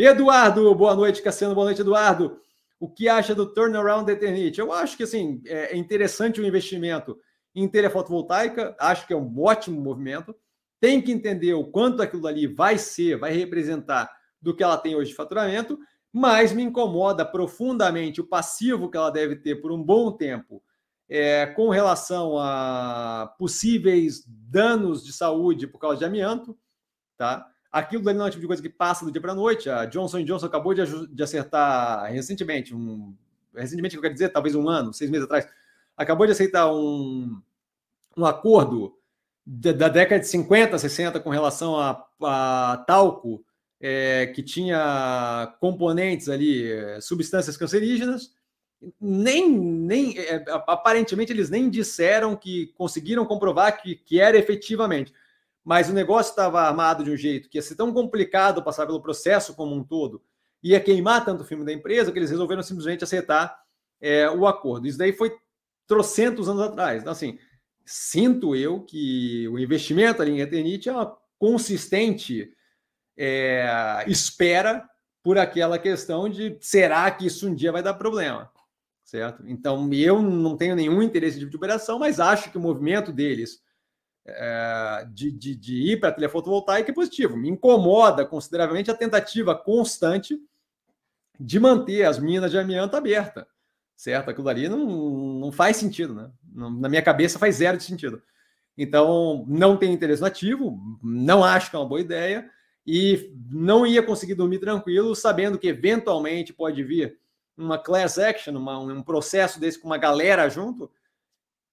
Eduardo, boa noite, Cassiano, boa noite, Eduardo. O que acha do turnaround da Eternit? Eu acho que assim, é interessante o investimento em telha fotovoltaica, acho que é um ótimo movimento. Tem que entender o quanto aquilo ali vai ser, vai representar do que ela tem hoje de faturamento, mas me incomoda profundamente o passivo que ela deve ter por um bom tempo é, com relação a possíveis danos de saúde por causa de amianto, tá? Aquilo ali não é o tipo de coisa que passa do dia para a noite. A Johnson Johnson acabou de, de acertar recentemente, um, recentemente, eu quero dizer, talvez um ano, seis meses atrás, acabou de aceitar um, um acordo da, da década de 50, 60 com relação a, a talco, é, que tinha componentes ali, é, substâncias cancerígenas, nem, nem é, aparentemente eles nem disseram que conseguiram comprovar que, que era efetivamente, mas o negócio estava armado de um jeito que ia ser tão complicado passar pelo processo como um todo, ia queimar tanto o filme da empresa que eles resolveram simplesmente aceitar é, o acordo. Isso daí foi trocentos anos atrás. Então, assim, sinto eu que o investimento ali em Eternit é uma consistente é, espera por aquela questão de será que isso um dia vai dar problema? certo? Então, eu não tenho nenhum interesse tipo de operação, mas acho que o movimento deles é, de, de, de, ir para a telha fotovoltaica é positivo. Me incomoda consideravelmente a tentativa constante de manter as minas de amianto abertas, certo? Aquilo ali não, não faz sentido, né? Na minha cabeça faz zero de sentido. Então, não tem interesse nativo, não acho que é uma boa ideia e não ia conseguir dormir tranquilo sabendo que eventualmente pode vir uma class action, uma, um processo desse com uma galera junto,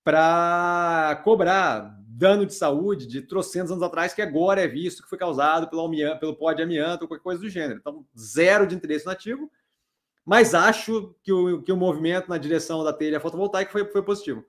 para cobrar dano de saúde de trocentos anos atrás, que agora é visto que foi causado pelo, amianto, pelo pó de amianto ou qualquer coisa do gênero. Então, zero de interesse nativo, mas acho que o, que o movimento na direção da telha fotovoltaica foi, foi positivo.